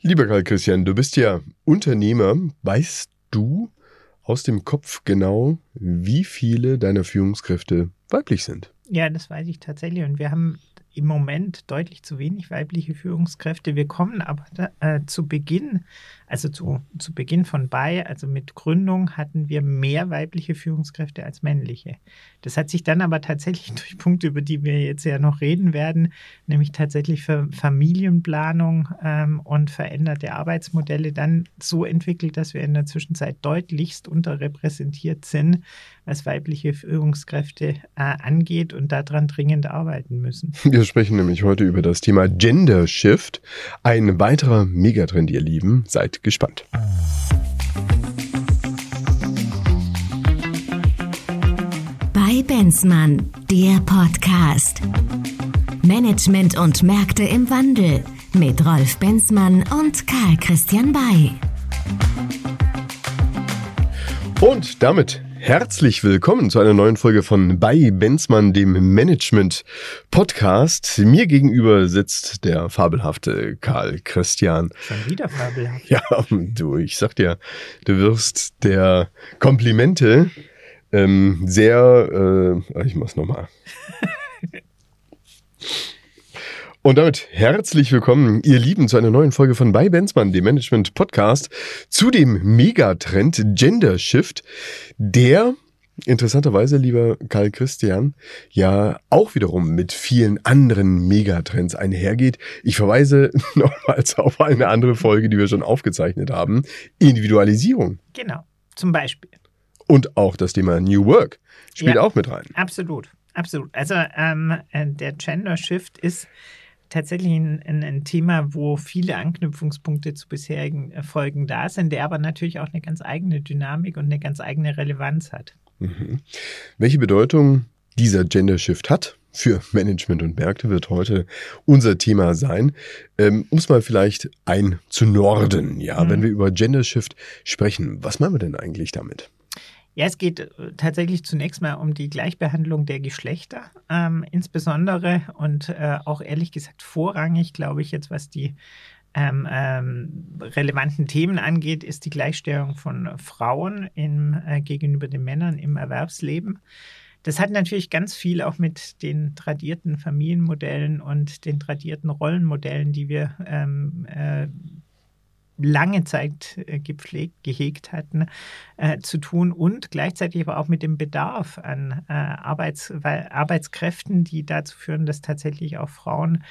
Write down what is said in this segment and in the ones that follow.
Lieber Karl Christian, du bist ja Unternehmer. Weißt du aus dem Kopf genau, wie viele deiner Führungskräfte weiblich sind? Ja, das weiß ich tatsächlich. Und wir haben im Moment deutlich zu wenig weibliche Führungskräfte. Wir kommen aber da, äh, zu Beginn, also zu, zu Beginn von bei, also mit Gründung hatten wir mehr weibliche Führungskräfte als männliche. Das hat sich dann aber tatsächlich durch Punkte, über die wir jetzt ja noch reden werden, nämlich tatsächlich für Familienplanung ähm, und veränderte Arbeitsmodelle dann so entwickelt, dass wir in der Zwischenzeit deutlichst unterrepräsentiert sind, was weibliche Führungskräfte äh, angeht und daran dringend arbeiten müssen. Wir sprechen nämlich heute über das Thema Gender Shift. Ein weiterer Megatrend, ihr Lieben. Seid gespannt. Bei Benzmann, der Podcast. Management und Märkte im Wandel mit Rolf Benzmann und Karl Christian Bay. Und damit Herzlich willkommen zu einer neuen Folge von bei Benzmann, dem Management Podcast. Mir gegenüber sitzt der fabelhafte Karl Christian. Schon wieder fabelhaft. Ja, du, ich sag dir, du wirst der Komplimente ähm, sehr, äh, ich mach's nochmal. Und damit herzlich willkommen, ihr Lieben, zu einer neuen Folge von bei Benzmann, dem Management Podcast, zu dem Megatrend Gender Shift, der interessanterweise, lieber Karl Christian, ja auch wiederum mit vielen anderen Megatrends einhergeht. Ich verweise nochmals auf eine andere Folge, die wir schon aufgezeichnet haben. Individualisierung. Genau, zum Beispiel. Und auch das Thema New Work spielt ja, auch mit rein. Absolut, absolut. Also ähm, äh, der Gender Shift ist tatsächlich ein, ein, ein, Thema, wo viele Anknüpfungspunkte zu bisherigen Erfolgen da sind, der aber natürlich auch eine ganz eigene Dynamik und eine ganz eigene Relevanz hat. Mhm. Welche Bedeutung dieser Gender Shift hat für Management und Märkte, wird heute unser Thema sein. Ähm, um es mal vielleicht einzunorden, ja, mhm. wenn wir über Gender Shift sprechen, was meinen wir denn eigentlich damit? Ja, es geht äh, tatsächlich zunächst mal um die Gleichbehandlung der Geschlechter, ähm, insbesondere und äh, auch ehrlich gesagt vorrangig, glaube ich, jetzt was die ähm, ähm, relevanten Themen angeht, ist die Gleichstellung von Frauen im, äh, gegenüber den Männern im Erwerbsleben. Das hat natürlich ganz viel auch mit den tradierten Familienmodellen und den tradierten Rollenmodellen, die wir ähm, äh, lange Zeit äh, gepflegt, gehegt hatten, äh, zu tun und gleichzeitig aber auch mit dem Bedarf an äh, Arbeits, Arbeitskräften, die dazu führen, dass tatsächlich auch Frauen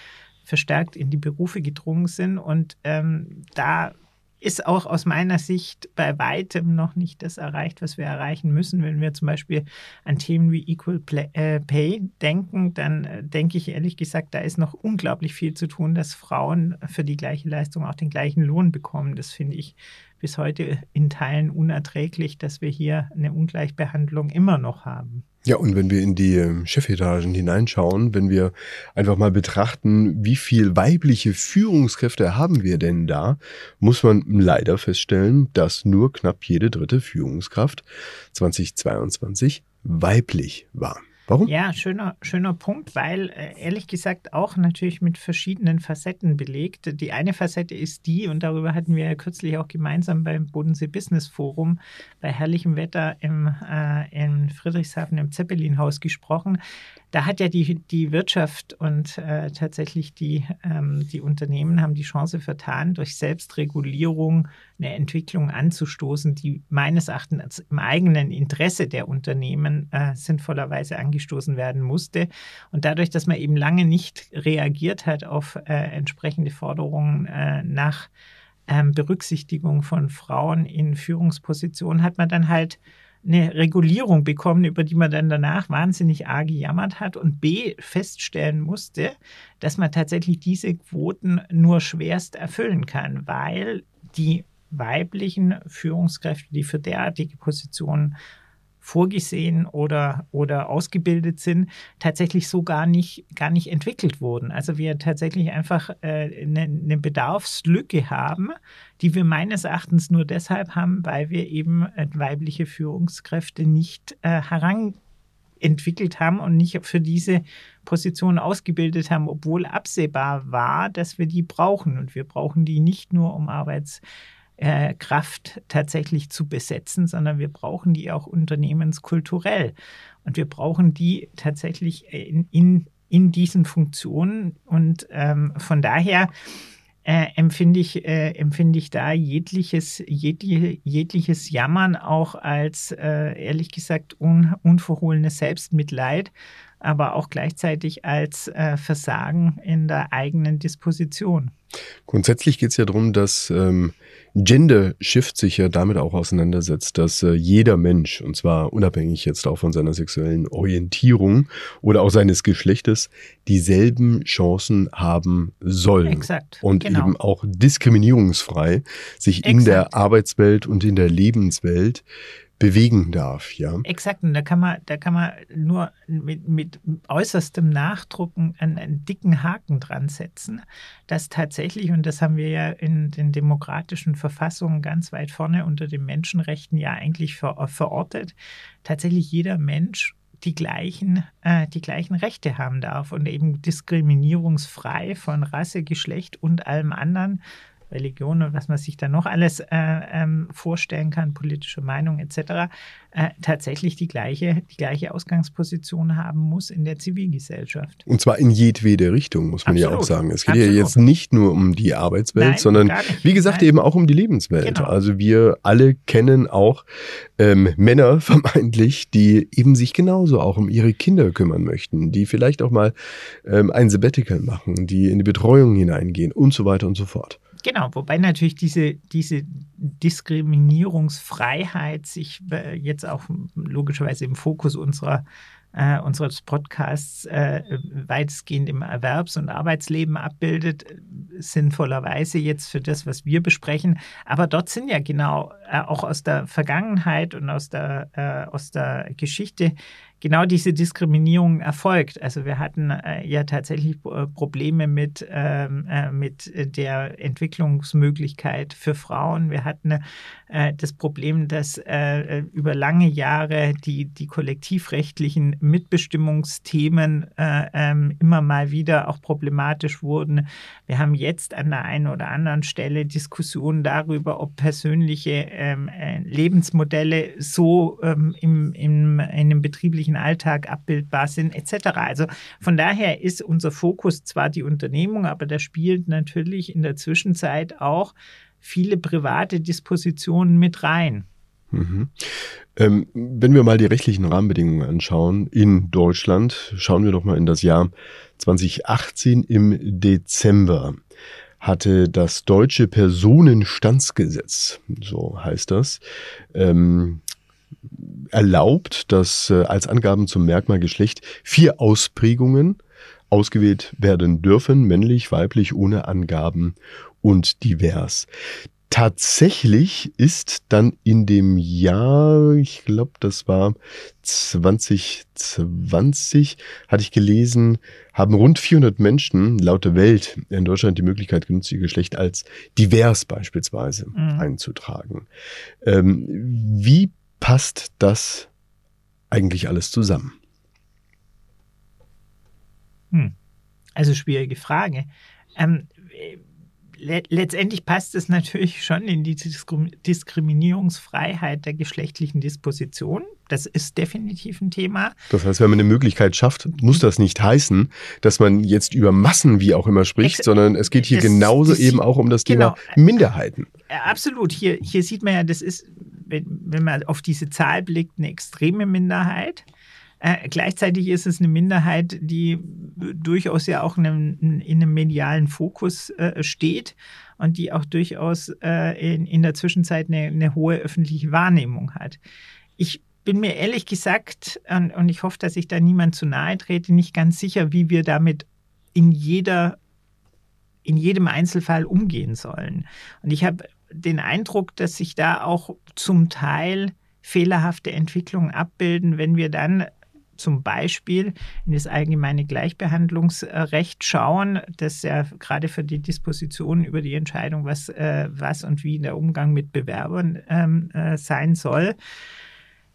verstärkt in die Berufe gedrungen sind. Und ähm, da ist auch aus meiner Sicht bei weitem noch nicht das erreicht, was wir erreichen müssen. Wenn wir zum Beispiel an Themen wie Equal äh, Pay denken, dann äh, denke ich ehrlich gesagt, da ist noch unglaublich viel zu tun, dass Frauen für die gleiche Leistung auch den gleichen Lohn bekommen. Das finde ich bis heute in Teilen unerträglich, dass wir hier eine Ungleichbehandlung immer noch haben. Ja, und wenn wir in die ähm, Chefetagen hineinschauen, wenn wir einfach mal betrachten, wie viel weibliche Führungskräfte haben wir denn da, muss man leider feststellen, dass nur knapp jede dritte Führungskraft 2022 weiblich war. Warum? Ja, schöner, schöner Punkt, weil äh, ehrlich gesagt auch natürlich mit verschiedenen Facetten belegt. Die eine Facette ist die, und darüber hatten wir ja kürzlich auch gemeinsam beim Bodensee Business Forum bei herrlichem Wetter im, äh, in Friedrichshafen im Zeppelinhaus gesprochen, da hat ja die, die Wirtschaft und äh, tatsächlich die, ähm, die Unternehmen haben die Chance vertan, durch Selbstregulierung eine Entwicklung anzustoßen, die meines Erachtens im eigenen Interesse der Unternehmen äh, sinnvollerweise angestoßen werden musste. Und dadurch, dass man eben lange nicht reagiert hat auf äh, entsprechende Forderungen äh, nach ähm, Berücksichtigung von Frauen in Führungspositionen, hat man dann halt eine Regulierung bekommen, über die man dann danach wahnsinnig A gejammert hat und B feststellen musste, dass man tatsächlich diese Quoten nur schwerst erfüllen kann, weil die weiblichen Führungskräfte, die für derartige Positionen vorgesehen oder, oder ausgebildet sind, tatsächlich so gar nicht, gar nicht entwickelt wurden. Also wir tatsächlich einfach äh, eine, eine Bedarfslücke haben, die wir meines Erachtens nur deshalb haben, weil wir eben äh, weibliche Führungskräfte nicht äh, heran entwickelt haben und nicht für diese Position ausgebildet haben, obwohl absehbar war, dass wir die brauchen. Und wir brauchen die nicht nur, um Arbeitskraft tatsächlich zu besetzen, sondern wir brauchen die auch unternehmenskulturell. Und wir brauchen die tatsächlich in, in, in diesen Funktionen. Und ähm, von daher äh, empfinde ich, äh, empfinde ich da jegliches, jegliche, jegliches Jammern auch als, äh, ehrlich gesagt, un, unverhohlenes Selbstmitleid, aber auch gleichzeitig als äh, Versagen in der eigenen Disposition. Grundsätzlich geht es ja darum, dass ähm, Gender Shift sich ja damit auch auseinandersetzt, dass äh, jeder Mensch, und zwar unabhängig jetzt auch von seiner sexuellen Orientierung oder auch seines Geschlechtes, dieselben Chancen haben soll. Exakt. Und genau. eben auch diskriminierungsfrei sich Exakt. in der Arbeitswelt und in der Lebenswelt bewegen darf, ja. Exakt, und da kann man, da kann man nur mit, mit äußerstem Nachdrucken einen, einen, dicken Haken dran setzen, dass tatsächlich, und das haben wir ja in den demokratischen Verfassungen ganz weit vorne unter den Menschenrechten ja eigentlich ver, verortet, tatsächlich jeder Mensch die gleichen, äh, die gleichen Rechte haben darf und eben diskriminierungsfrei von Rasse, Geschlecht und allem anderen Religion und was man sich da noch alles äh, ähm, vorstellen kann, politische Meinung etc., äh, tatsächlich die gleiche, die gleiche Ausgangsposition haben muss in der Zivilgesellschaft. Und zwar in jedwede Richtung, muss man Absolut. ja auch sagen. Es geht Absolut. ja jetzt nicht nur um die Arbeitswelt, Nein, sondern wie gesagt Nein. eben auch um die Lebenswelt. Genau. Also wir alle kennen auch ähm, Männer vermeintlich, die eben sich genauso auch um ihre Kinder kümmern möchten, die vielleicht auch mal ähm, ein Sabbatical machen, die in die Betreuung hineingehen und so weiter und so fort. Genau, wobei natürlich diese, diese Diskriminierungsfreiheit sich äh, jetzt auch logischerweise im Fokus unserer, äh, unseres Podcasts äh, weitestgehend im Erwerbs- und Arbeitsleben abbildet, sinnvollerweise jetzt für das, was wir besprechen. Aber dort sind ja genau äh, auch aus der Vergangenheit und aus der, äh, aus der Geschichte genau diese Diskriminierung erfolgt. Also wir hatten äh, ja tatsächlich äh, Probleme mit, ähm, äh, mit der Entwicklungsmöglichkeit für Frauen. Wir hatten äh, das Problem, dass äh, über lange Jahre die, die kollektivrechtlichen Mitbestimmungsthemen äh, ähm, immer mal wieder auch problematisch wurden. Wir haben jetzt an der einen oder anderen Stelle Diskussionen darüber, ob persönliche ähm, äh, Lebensmodelle so im, im, in dem betrieblichen Alltag abbildbar sind, etc. Also von daher ist unser Fokus zwar die Unternehmung, aber da spielt natürlich in der Zwischenzeit auch viele private Dispositionen mit rein. Mhm. Ähm, wenn wir mal die rechtlichen Rahmenbedingungen anschauen in Deutschland, schauen wir doch mal in das Jahr 2018 im Dezember hatte das deutsche Personenstandsgesetz, so heißt das, ähm, erlaubt, dass äh, als Angaben zum Merkmal Geschlecht vier Ausprägungen ausgewählt werden dürfen, männlich, weiblich, ohne Angaben und divers. Tatsächlich ist dann in dem Jahr, ich glaube, das war 2020, hatte ich gelesen, haben rund 400 Menschen laut der Welt in Deutschland die Möglichkeit genutzt, ihr Geschlecht als divers beispielsweise Mhm. einzutragen. Ähm, wie passt das eigentlich alles zusammen? Hm. Also schwierige Frage. Ähm, le letztendlich passt es natürlich schon in die Diskrim Diskriminierungsfreiheit der geschlechtlichen Disposition. Das ist definitiv ein Thema. Das heißt, wenn man eine Möglichkeit schafft, muss das nicht heißen, dass man jetzt über Massen wie auch immer spricht, Ex sondern es geht hier das- genauso das- eben auch um das genau. Thema Minderheiten. Äh, Absolut. Hier, hier sieht man ja, das ist, wenn, wenn man auf diese Zahl blickt, eine extreme Minderheit. Äh, gleichzeitig ist es eine Minderheit, die durchaus ja auch in einem, in einem medialen Fokus äh, steht und die auch durchaus äh, in, in der Zwischenzeit eine, eine hohe öffentliche Wahrnehmung hat. Ich bin mir ehrlich gesagt, und, und ich hoffe, dass ich da niemand zu nahe trete, nicht ganz sicher, wie wir damit in jeder in jedem Einzelfall umgehen sollen. Und ich habe den Eindruck, dass sich da auch zum Teil fehlerhafte Entwicklungen abbilden, wenn wir dann zum Beispiel in das allgemeine Gleichbehandlungsrecht schauen, das ja gerade für die Disposition über die Entscheidung, was, äh, was und wie der Umgang mit Bewerbern ähm, äh, sein soll,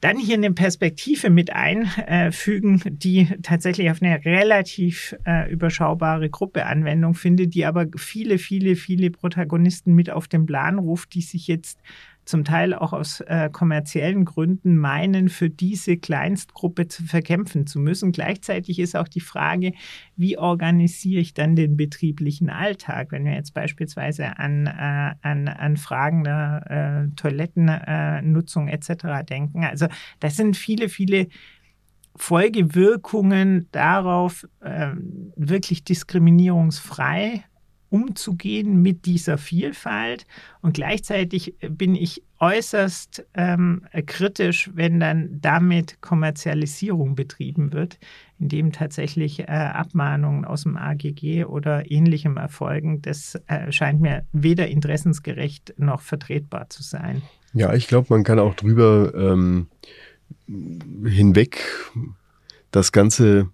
dann hier eine Perspektive mit einfügen, die tatsächlich auf eine relativ äh, überschaubare Gruppe Anwendung findet, die aber viele, viele, viele Protagonisten mit auf den Plan ruft, die sich jetzt zum Teil auch aus äh, kommerziellen Gründen meinen, für diese Kleinstgruppe zu verkämpfen zu müssen. Gleichzeitig ist auch die Frage, wie organisiere ich dann den betrieblichen Alltag, wenn wir jetzt beispielsweise an, äh, an, an Fragen der äh, Toilettennutzung etc. denken. Also das sind viele, viele Folgewirkungen darauf, äh, wirklich diskriminierungsfrei umzugehen mit dieser Vielfalt. Und gleichzeitig bin ich äußerst ähm, kritisch, wenn dann damit Kommerzialisierung betrieben wird, indem tatsächlich äh, Abmahnungen aus dem AGG oder ähnlichem erfolgen. Das äh, scheint mir weder interessensgerecht noch vertretbar zu sein. Ja, ich glaube, man kann auch drüber ähm, hinweg das Ganze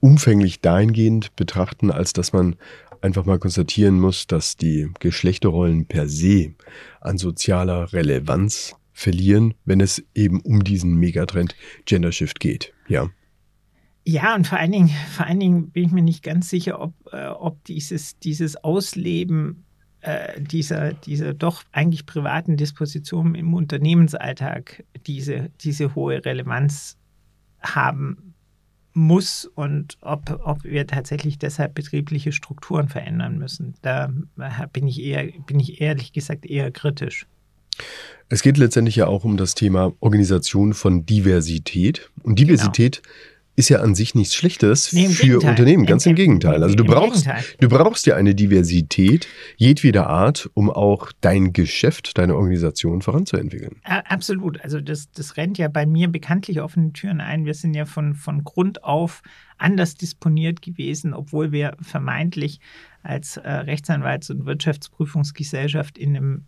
umfänglich dahingehend betrachten, als dass man einfach mal konstatieren muss, dass die Geschlechterrollen per se an sozialer Relevanz verlieren, wenn es eben um diesen Megatrend Gender Shift geht. Ja. Ja, und vor allen Dingen, vor allen Dingen bin ich mir nicht ganz sicher, ob, äh, ob dieses, dieses Ausleben äh, dieser, dieser doch eigentlich privaten Disposition im Unternehmensalltag diese, diese hohe Relevanz haben muss und ob, ob wir tatsächlich deshalb betriebliche Strukturen verändern müssen. Da bin ich eher, bin ich ehrlich gesagt eher kritisch. Es geht letztendlich ja auch um das Thema Organisation von Diversität. Und Diversität genau ist ja an sich nichts Schlechtes nee, für Gegenteil. Unternehmen, ganz im, im Gegenteil. Also du brauchst, Gegenteil. du brauchst ja eine Diversität jedweder Art, um auch dein Geschäft, deine Organisation voranzuentwickeln. Absolut. Also das, das rennt ja bei mir bekanntlich offene Türen ein. Wir sind ja von, von Grund auf anders disponiert gewesen, obwohl wir vermeintlich als äh, Rechtsanwalts- und Wirtschaftsprüfungsgesellschaft in einem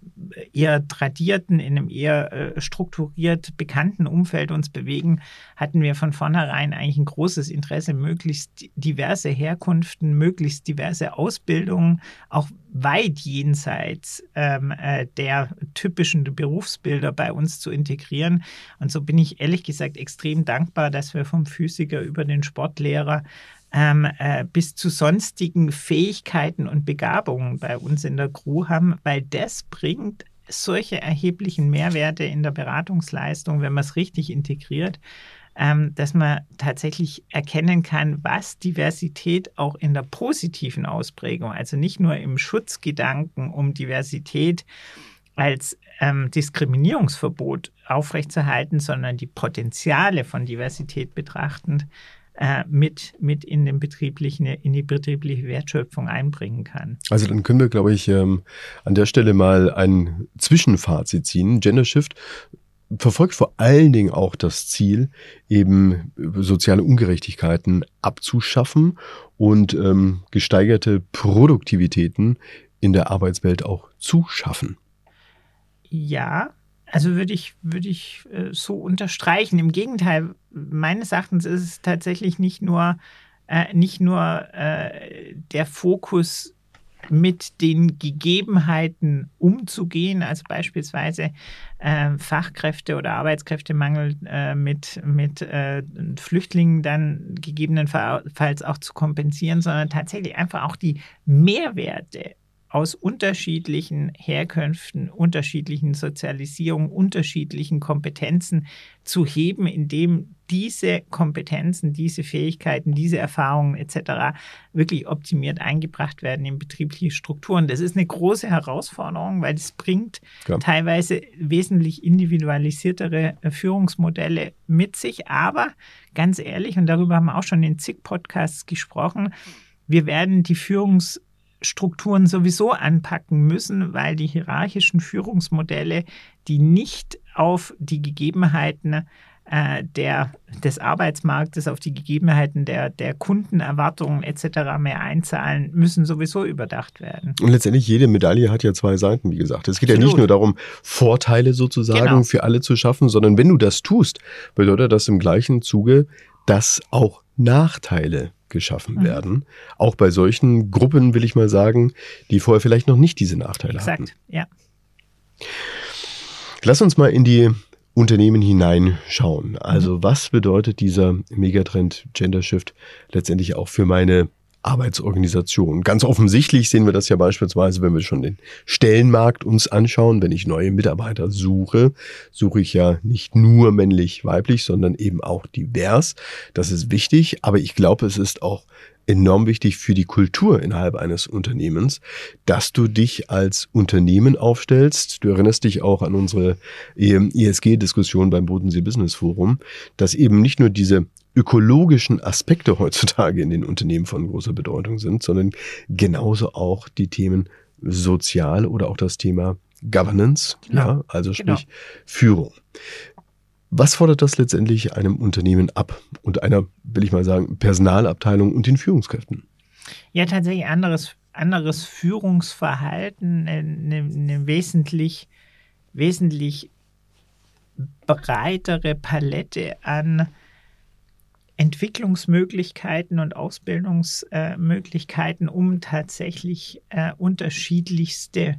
eher tradierten, in einem eher äh, strukturiert bekannten Umfeld uns bewegen, hatten wir von vornherein eigentlich ein großes Interesse, möglichst diverse Herkunften, möglichst diverse Ausbildungen, auch weit jenseits ähm, äh, der typischen Berufsbilder bei uns zu integrieren. Und so bin ich ehrlich gesagt extrem dankbar, dass wir vom Physiker über den Sportlehrer ähm, äh, bis zu sonstigen Fähigkeiten und Begabungen bei uns in der Crew haben, weil das bringt solche erheblichen Mehrwerte in der Beratungsleistung, wenn man es richtig integriert, ähm, dass man tatsächlich erkennen kann, was Diversität auch in der positiven Ausprägung, also nicht nur im Schutzgedanken um Diversität als ähm, Diskriminierungsverbot aufrechtzuerhalten, sondern die Potenziale von Diversität betrachtend, äh, mit, mit in, den betrieblichen, in die betriebliche Wertschöpfung einbringen kann. Also dann können wir, glaube ich, ähm, an der Stelle mal ein Zwischenfazit ziehen. Gender Shift verfolgt vor allen Dingen auch das Ziel, eben soziale Ungerechtigkeiten abzuschaffen und ähm, gesteigerte Produktivitäten in der Arbeitswelt auch zu schaffen. Ja, also würde ich, würde ich äh, so unterstreichen. Im Gegenteil, meines Erachtens ist es tatsächlich nicht nur, äh, nicht nur äh, der Fokus mit den Gegebenheiten umzugehen, also beispielsweise äh, Fachkräfte oder Arbeitskräftemangel äh, mit, mit äh, Flüchtlingen dann gegebenenfalls auch zu kompensieren, sondern tatsächlich einfach auch die Mehrwerte aus unterschiedlichen Herkünften, unterschiedlichen Sozialisierungen, unterschiedlichen Kompetenzen zu heben, indem diese Kompetenzen, diese Fähigkeiten, diese Erfahrungen etc. wirklich optimiert eingebracht werden in betriebliche Strukturen. Das ist eine große Herausforderung, weil es bringt ja. teilweise wesentlich individualisiertere äh, Führungsmodelle mit sich. Aber ganz ehrlich, und darüber haben wir auch schon in zig Podcasts gesprochen, wir werden die Führungs Strukturen sowieso anpacken müssen, weil die hierarchischen Führungsmodelle, die nicht auf die Gegebenheiten äh, der, des Arbeitsmarktes, auf die Gegebenheiten der, der Kundenerwartungen etc. mehr einzahlen, müssen sowieso überdacht werden. Und letztendlich jede Medaille hat ja zwei Seiten, wie gesagt. Es geht Absolut. ja nicht nur darum, Vorteile sozusagen genau. für alle zu schaffen, sondern wenn du das tust, bedeutet das im gleichen Zuge, dass auch Nachteile geschaffen mhm. werden. Auch bei solchen Gruppen, will ich mal sagen, die vorher vielleicht noch nicht diese Nachteile Exakt, hatten. ja. Lass uns mal in die Unternehmen hineinschauen. Also mhm. was bedeutet dieser Megatrend Gender Shift letztendlich auch für meine Arbeitsorganisation. Ganz offensichtlich sehen wir das ja beispielsweise, wenn wir schon den Stellenmarkt uns anschauen. Wenn ich neue Mitarbeiter suche, suche ich ja nicht nur männlich, weiblich, sondern eben auch divers. Das ist wichtig, aber ich glaube, es ist auch enorm wichtig für die Kultur innerhalb eines Unternehmens, dass du dich als Unternehmen aufstellst. Du erinnerst dich auch an unsere ESG-Diskussion beim Bodensee Business Forum, dass eben nicht nur diese ökologischen Aspekte heutzutage in den Unternehmen von großer Bedeutung sind, sondern genauso auch die Themen sozial oder auch das Thema Governance, genau. ja, also genau. sprich genau. Führung. Was fordert das letztendlich einem Unternehmen ab und einer, will ich mal sagen, Personalabteilung und den Führungskräften? Ja, tatsächlich anderes, anderes Führungsverhalten, eine, eine wesentlich, wesentlich breitere Palette an Entwicklungsmöglichkeiten und Ausbildungsmöglichkeiten, um tatsächlich äh, unterschiedlichste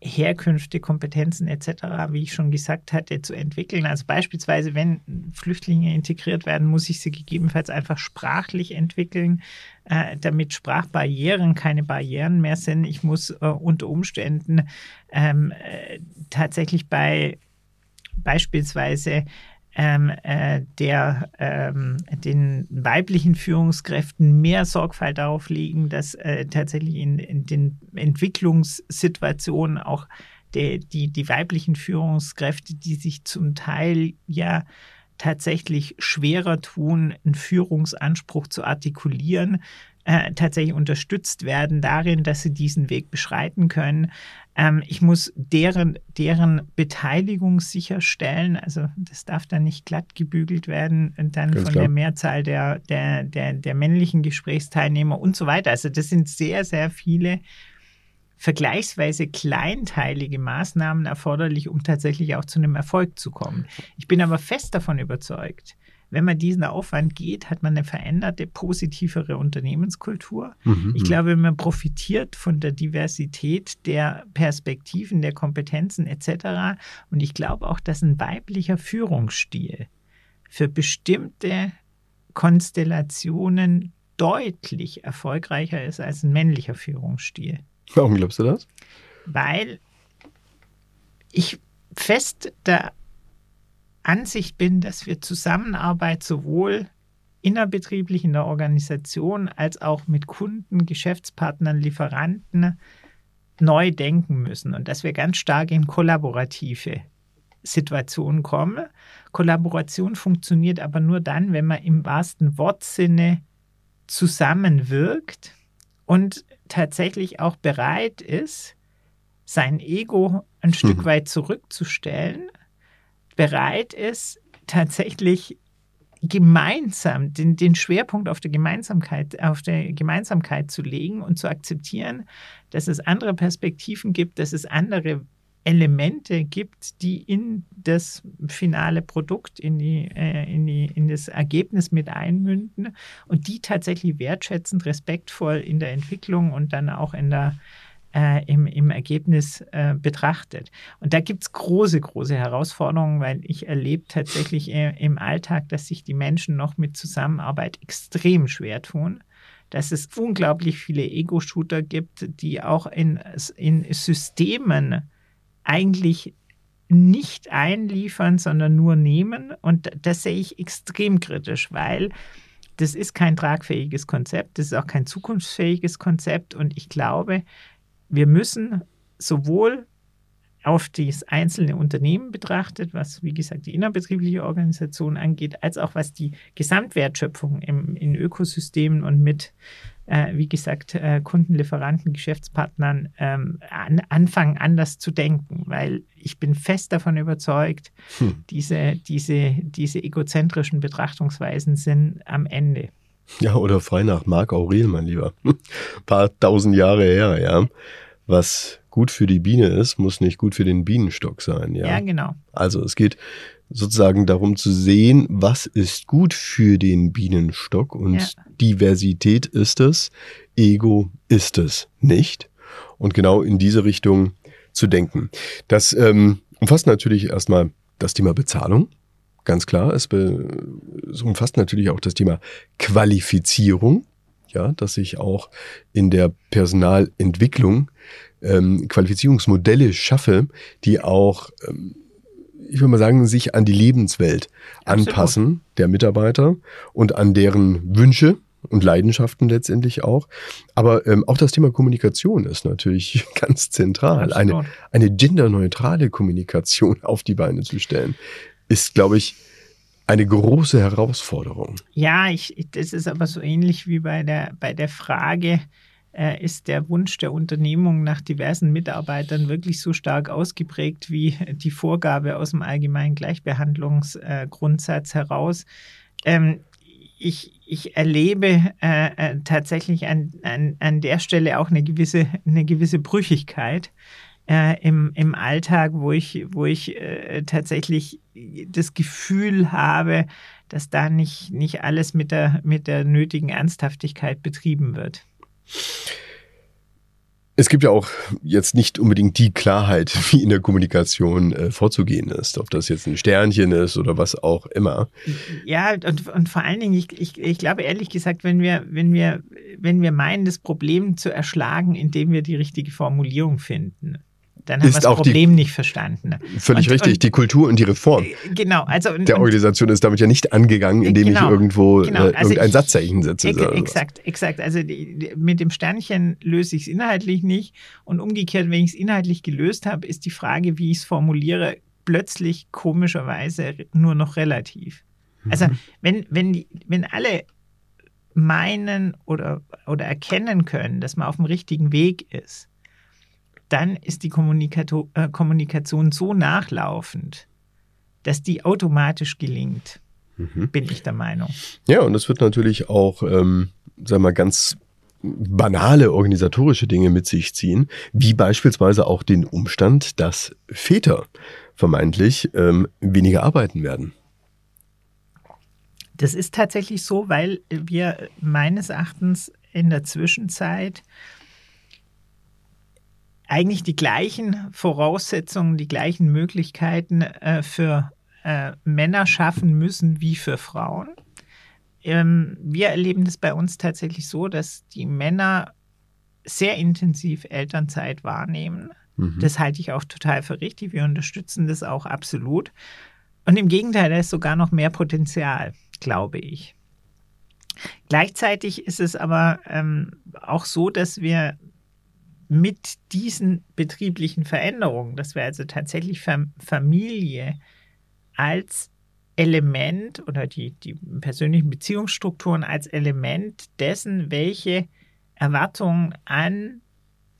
Herkünfte, Kompetenzen etc., wie ich schon gesagt hatte, zu entwickeln. Also beispielsweise, wenn Flüchtlinge integriert werden, muss ich sie gegebenenfalls einfach sprachlich entwickeln, äh, damit Sprachbarrieren keine Barrieren mehr sind. Ich muss äh, unter Umständen ähm, äh, tatsächlich bei beispielsweise ähm, äh, der ähm, den weiblichen Führungskräften mehr Sorgfalt darauf legen, dass äh, tatsächlich in, in, den Entwicklungssituationen auch die, die, die weiblichen Führungskräfte, die sich zum Teil ja tatsächlich schwerer tun, einen Führungsanspruch zu artikulieren, äh, tatsächlich unterstützt werden darin, dass sie diesen Weg beschreiten können. Ähm, ich muss deren, deren Beteiligung sicherstellen. Also das darf dann nicht glatt gebügelt werden, dann Ganz von klar. der Mehrzahl der, der, der, der männlichen Gesprächsteilnehmer und so weiter. Also das sind sehr, sehr viele vergleichsweise kleinteilige Maßnahmen erforderlich, um tatsächlich auch zu einem Erfolg zu kommen. Ich bin aber fest davon überzeugt, wenn man diesen Aufwand geht, hat man eine veränderte, positivere Unternehmenskultur. Mhm, ich mhm. glaube, man profitiert von der Diversität der Perspektiven, der Kompetenzen etc. Und ich glaube auch, dass ein weiblicher Führungsstil für bestimmte Konstellationen deutlich erfolgreicher ist als ein männlicher Führungsstil. Warum glaubst du das? Weil ich fest der Ansicht bin, dass wir Zusammenarbeit sowohl innerbetrieblich in der Organisation als auch mit Kunden, Geschäftspartnern, Lieferanten neu denken müssen und dass wir ganz stark in kollaborative Situationen kommen. Kollaboration funktioniert aber nur dann, wenn man im wahrsten Wortsinne zusammenwirkt und tatsächlich auch bereit ist, sein Ego ein Stück weit zurückzustellen bereit ist, tatsächlich gemeinsam den, den Schwerpunkt auf der Gemeinsamkeit, auf der Gemeinsamkeit zu legen und zu akzeptieren, dass es andere Perspektiven gibt, dass es andere Elemente gibt, die in das finale Produkt, in, die, äh, in, die, in das Ergebnis mit einmünden und die tatsächlich wertschätzend, respektvoll in der Entwicklung und dann auch in der äh, im, im Ergebnis äh, betrachtet. Und da gibt es große, große Herausforderungen, weil ich erlebe tatsächlich äh, im Alltag, dass sich die Menschen noch mit Zusammenarbeit extrem schwer tun dass es unglaublich viele Ego-Shooter gibt, die auch in, in Systemen eigentlich nicht einliefern, sondern nur nehmen. Und das sehe ich extrem kritisch, weil das ist kein tragfähiges Konzept, das ist auch kein zukunftsfähiges Konzept. Und ich glaube, wir müssen sowohl auf das einzelne Unternehmen betrachtet, was wie gesagt die innerbetriebliche Organisation angeht, als auch was die Gesamtwertschöpfung im, in Ökosystemen und mit, äh, wie gesagt, äh, Kunden, Lieferanten, Geschäftspartnern ähm, an, anfangen anders zu denken, weil ich bin fest davon überzeugt, hm. diese, diese, diese egozentrischen Betrachtungsweisen sind am Ende. Ja, oder frei nach Marc Aurel, mein Lieber. Ein paar tausend Jahre her, ja. Was gut für die Biene ist, muss nicht gut für den Bienenstock sein, ja. Ja, genau. Also es geht sozusagen darum zu sehen, was ist gut für den Bienenstock und ja. Diversität ist es, Ego ist es nicht. Und genau in diese Richtung zu denken. Das ähm, umfasst natürlich erstmal das Thema Bezahlung, ganz klar. Es, es umfasst natürlich auch das Thema Qualifizierung, ja, dass ich auch in der Personalentwicklung ähm, Qualifizierungsmodelle schaffe, die auch, ähm, ich würde mal sagen, sich an die Lebenswelt Absolut. anpassen der Mitarbeiter und an deren Wünsche und Leidenschaften letztendlich auch. Aber ähm, auch das Thema Kommunikation ist natürlich ganz zentral. Eine, eine genderneutrale Kommunikation auf die Beine zu stellen, ist, glaube ich, eine große Herausforderung. Ja, ich, das ist aber so ähnlich wie bei der, bei der Frage, äh, ist der Wunsch der Unternehmung nach diversen Mitarbeitern wirklich so stark ausgeprägt wie die Vorgabe aus dem allgemeinen Gleichbehandlungsgrundsatz äh, heraus. Ähm, ich, ich erlebe äh, äh, tatsächlich an, an, an der Stelle auch eine gewisse, eine gewisse Brüchigkeit äh, im, im Alltag, wo ich, wo ich äh, tatsächlich das Gefühl habe, dass da nicht, nicht alles mit der, mit der nötigen Ernsthaftigkeit betrieben wird. Es gibt ja auch jetzt nicht unbedingt die Klarheit, wie in der Kommunikation äh, vorzugehen ist, ob das jetzt ein Sternchen ist oder was auch immer. Ja, und, und vor allen Dingen, ich, ich, ich glaube ehrlich gesagt, wenn wir, wenn, wir, wenn wir meinen, das Problem zu erschlagen, indem wir die richtige Formulierung finden, dann haben wir das Problem nicht verstanden. Völlig und, richtig. Und, die Kultur und die Reform genau, also, und, der Organisation ist damit ja nicht angegangen, indem genau, ich irgendwo genau, äh, also irgendein ich, Satzzeichen setze. Ex exakt, exakt. Also die, die, mit dem Sternchen löse ich es inhaltlich nicht. Und umgekehrt, wenn ich es inhaltlich gelöst habe, ist die Frage, wie ich es formuliere, plötzlich komischerweise nur noch relativ. Also mhm. wenn, wenn, die, wenn alle meinen oder, oder erkennen können, dass man auf dem richtigen Weg ist, dann ist die Kommunikato äh, Kommunikation so nachlaufend, dass die automatisch gelingt, mhm. bin ich der Meinung. Ja, und das wird natürlich auch, ähm, sagen wir mal, ganz banale organisatorische Dinge mit sich ziehen, wie beispielsweise auch den Umstand, dass Väter vermeintlich ähm, weniger arbeiten werden. Das ist tatsächlich so, weil wir meines Erachtens in der Zwischenzeit eigentlich die gleichen Voraussetzungen, die gleichen Möglichkeiten äh, für äh, Männer schaffen müssen wie für Frauen. Ähm, wir erleben das bei uns tatsächlich so, dass die Männer sehr intensiv Elternzeit wahrnehmen. Mhm. Das halte ich auch total für richtig. Wir unterstützen das auch absolut. Und im Gegenteil, da ist sogar noch mehr Potenzial, glaube ich. Gleichzeitig ist es aber ähm, auch so, dass wir mit diesen betrieblichen Veränderungen, dass wir also tatsächlich Familie als Element oder die, die persönlichen Beziehungsstrukturen als Element dessen, welche Erwartungen an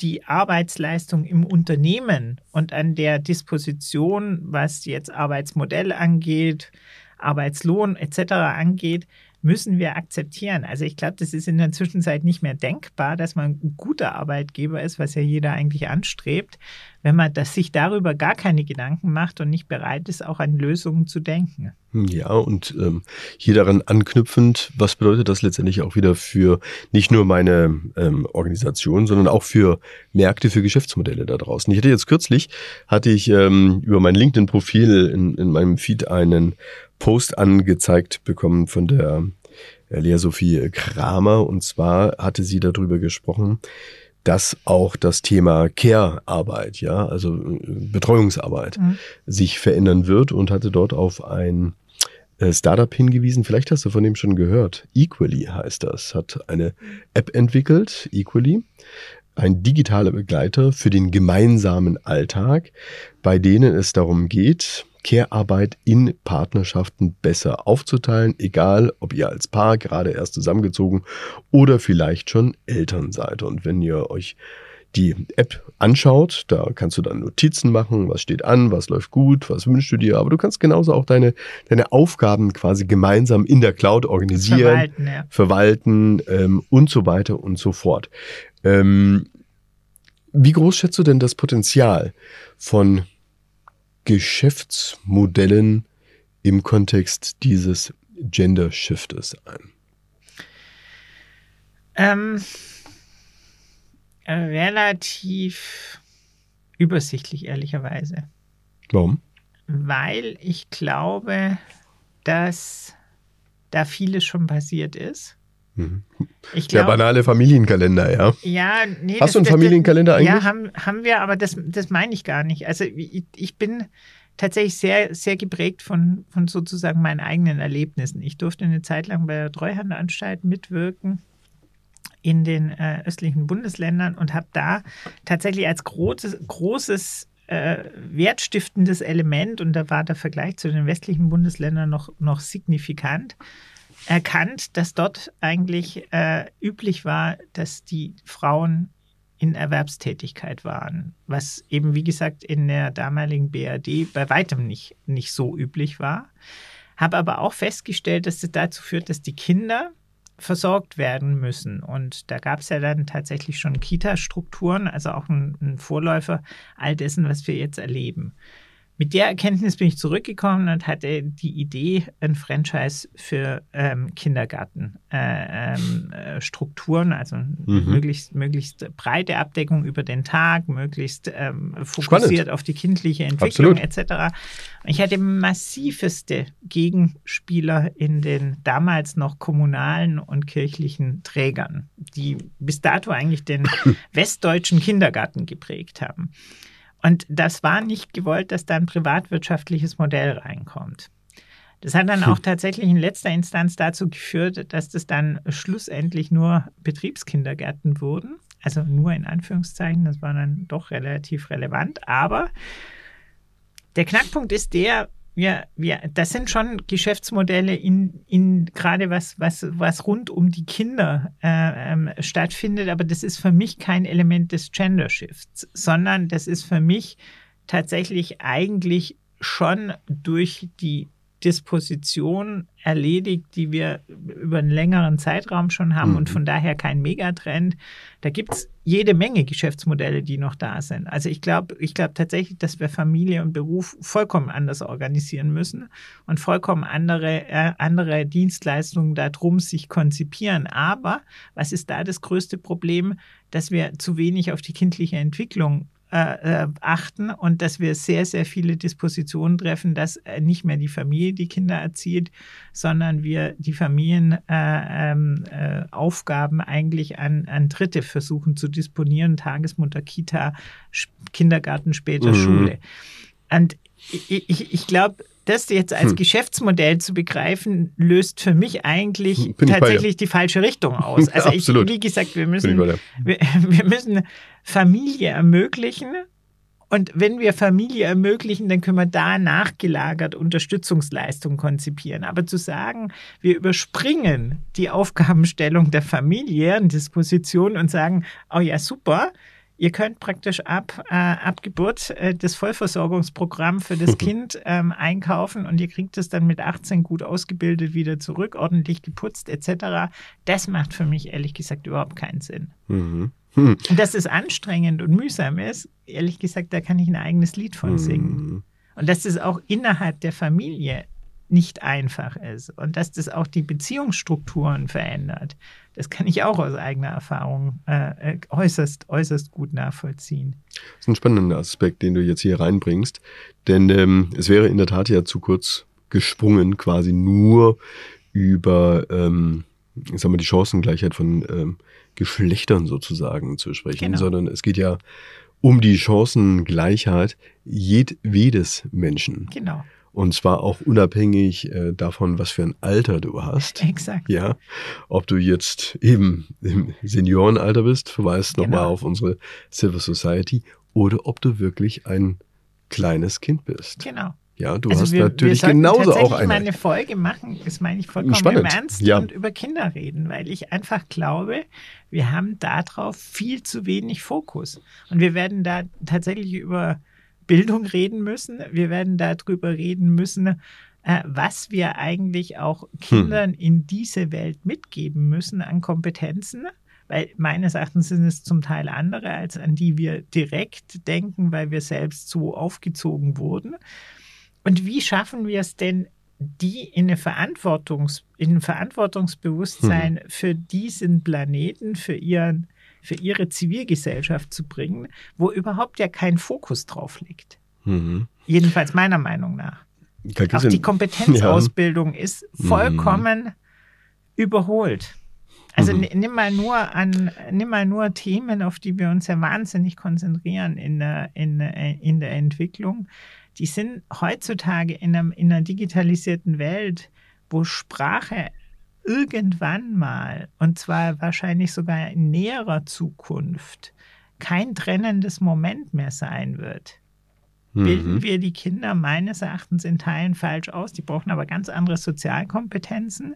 die Arbeitsleistung im Unternehmen und an der Disposition, was jetzt Arbeitsmodell angeht, Arbeitslohn etc. angeht, müssen wir akzeptieren. Also ich glaube, das ist in der Zwischenzeit nicht mehr denkbar, dass man ein guter Arbeitgeber ist, was ja jeder eigentlich anstrebt, wenn man das sich darüber gar keine Gedanken macht und nicht bereit ist, auch an Lösungen zu denken. Ja, und ähm, hier daran anknüpfend, was bedeutet das letztendlich auch wieder für nicht nur meine ähm, Organisation, sondern auch für Märkte, für Geschäftsmodelle da draußen. Ich hatte jetzt kürzlich, hatte ich ähm, über mein LinkedIn-Profil in, in meinem Feed einen Post angezeigt bekommen von der äh, Lea Sophie Kramer. Und zwar hatte sie darüber gesprochen, dass auch das Thema Care-Arbeit, ja, also äh, Betreuungsarbeit, mhm. sich verändern wird und hatte dort auf ein äh, Startup hingewiesen. Vielleicht hast du von dem schon gehört. Equally heißt das. Hat eine App entwickelt, Equally. Ein digitaler Begleiter für den gemeinsamen Alltag, bei denen es darum geht, Care-Arbeit in Partnerschaften besser aufzuteilen, egal ob ihr als Paar gerade erst zusammengezogen oder vielleicht schon Eltern seid. Und wenn ihr euch die App anschaut, da kannst du dann Notizen machen, was steht an, was läuft gut, was wünschst du dir, aber du kannst genauso auch deine, deine Aufgaben quasi gemeinsam in der Cloud organisieren, verwalten, ja. verwalten ähm, und so weiter und so fort. Ähm, wie groß schätzt du denn das Potenzial von Geschäftsmodellen im Kontext dieses Gender Shiftes ein? Ähm, relativ übersichtlich, ehrlicherweise. Warum? weil ich glaube, dass da vieles schon passiert ist. Mhm. Ich Der banale Familienkalender, ja. ja, nee, Hast du einen das- Familienkalender das, eigentlich? Ja, haben, haben wir, aber das, das meine ich gar nicht. Also ich, ich bin tatsächlich sehr, sehr geprägt von, von sozusagen meinen eigenen Erlebnissen. Ich durfte eine Zeit lang bei der Treuhandanstalt mitwirken in den äh, östlichen Bundesländern und habe da tatsächlich als großes, großes äh, wertstiftendes Element, und da war der Vergleich zu den westlichen Bundesländern noch, noch signifikant, erkannt, dass dort eigentlich äh, üblich war, dass die Frauen in Erwerbstätigkeit waren, was eben, wie gesagt, in der damaligen BRD bei weitem nicht, nicht so üblich war. Habe aber auch festgestellt, dass das dazu führt, dass die Kinder versorgt werden müssen. Und da gab es ja dann tatsächlich schon Kita-Strukturen, also auch ein, ein Vorläufer all dessen, was wir jetzt erleben. Mit der Erkenntnis bin ich zurückgekommen und hatte die Idee, ein Franchise für ähm, Kindergartenstrukturen, äh, ähm, äh, Strukturen, also möglichst, möglichst breite Abdeckung über den Tag, möglichst ähm, fokussiert auf die kindliche Entwicklung etc. Ich hatte massiveste Gegenspieler in den damals noch kommunalen und kirchlichen Trägern, die bis dato eigentlich den westdeutschen Kindergarten geprägt haben. Und das war nicht gewollt, dass da ein privatwirtschaftliches Modell reinkommt. Das hat dann auch tatsächlich in letzter Instanz dazu geführt, dass das dann schlussendlich nur Betriebskindergärten wurden. Also nur in Anführungszeichen, das war dann doch relativ relevant. Aber der Knackpunkt ist der, wir, wir, das sind schon Geschäftsmodelle in, in gerade was, was, was rund um die Kinder äh, ähm, stattfindet, aber das ist für mich kein Element des Gender Shifts, sondern das ist für mich tatsächlich eigentlich schon durch die Disposition erledigt, die wir über einen längeren Zeitraum schon haben Mhm. und von daher kein Megatrend. Da gibt es jede Menge Geschäftsmodelle, die noch da sind. Also ich glaube ich glaube tatsächlich, dass wir Familie und Beruf vollkommen anders organisieren müssen und vollkommen andere, äh, andere Dienstleistungen darum sich konzipieren. Aber was ist da das größte Problem? Dass wir zu wenig auf die kindliche Entwicklung äh, äh, achten und dass wir sehr, sehr viele Dispositionen treffen, dass äh, nicht mehr die Familie die Kinder erzieht, sondern wir die Familienaufgaben äh, ähm, äh, eigentlich an, an Dritte versuchen zu disponieren, Tagesmutter, Kita, Kindergarten, später Mhm. Schule. Und ich, ich, ich glaube, das jetzt als Hm. Geschäftsmodell zu begreifen, löst für mich eigentlich tatsächlich die falsche Richtung aus. Also ich, wie gesagt, wir müssen wir, wir müssen Familie ermöglichen. Und wenn wir Familie ermöglichen, dann können wir da nachgelagert Unterstützungsleistungen konzipieren. Aber zu sagen, wir überspringen die Aufgabenstellung der familiären Disposition und sagen, oh ja, super, ihr könnt praktisch ab, äh, ab Geburt äh, das Vollversorgungsprogramm für das Kind ähm, einkaufen und ihr kriegt es dann mit 18 gut ausgebildet wieder zurück, ordentlich geputzt etc. Das macht für mich ehrlich gesagt überhaupt keinen Sinn. Mhm. Hm. Und dass es anstrengend und mühsam ist, ehrlich gesagt, da kann ich ein eigenes Lied von singen. Mhm. Und dass das auch innerhalb der Familie nicht einfach ist und dass das auch die Beziehungsstrukturen verändert, das kann ich auch aus eigener Erfahrung äh, äh, äußerst, äußerst gut nachvollziehen. Das ist ein spannender Aspekt, den du jetzt hier reinbringst. Denn ähm, es wäre in der Tat ja zu kurz gesprungen, quasi nur über, ähm, ich sag mal, die Chancengleichheit von ähm, Geschlechtern sozusagen zu sprechen, Genau. sondern es geht ja um die Chancengleichheit jedwedes Menschen. Genau, Und zwar auch unabhängig äh, davon, was für ein Alter du hast. exakt. Ja, ob du jetzt eben im Seniorenalter bist, verweist Genau. nochmal auf unsere Civil Society, oder ob du wirklich ein kleines Kind bist. Genau. Ja, du Also hast wir, natürlich wir genauso tatsächlich auch eine. mal eine Folge machen, das meine ich vollkommen Spannend, im Ernst, ja. und über Kinder reden, weil ich einfach glaube, wir haben darauf viel zu wenig Fokus. Und wir werden da tatsächlich über Bildung reden müssen. Wir werden darüber reden müssen, äh, was wir eigentlich auch Kindern in diese Welt mitgeben müssen an Kompetenzen. Weil meines Erachtens sind es zum Teil andere, als an die wir direkt denken, weil wir selbst so aufgezogen wurden. Und wie schaffen wir es denn, die in, eine Verantwortungs, in ein Verantwortungsbewusstsein für diesen Planeten, für, ihren, für ihre Zivilgesellschaft zu bringen, wo überhaupt ja kein Fokus drauf liegt? Mhm. Jedenfalls meiner Meinung nach. Auch die Kompetenzausbildung ja. ist vollkommen mhm. überholt. Also mhm. nimm mal nur an, nimm mal nur Themen, auf die wir uns ja wahnsinnig konzentrieren in der, in, in der Entwicklung. Die sind heutzutage in, einem, in einer digitalisierten Welt, wo Sprache irgendwann mal, und zwar wahrscheinlich sogar in näherer Zukunft, kein trennendes Moment mehr sein wird bilden mhm. wir die Kinder meines Erachtens in Teilen falsch aus. Die brauchen aber ganz andere Sozialkompetenzen.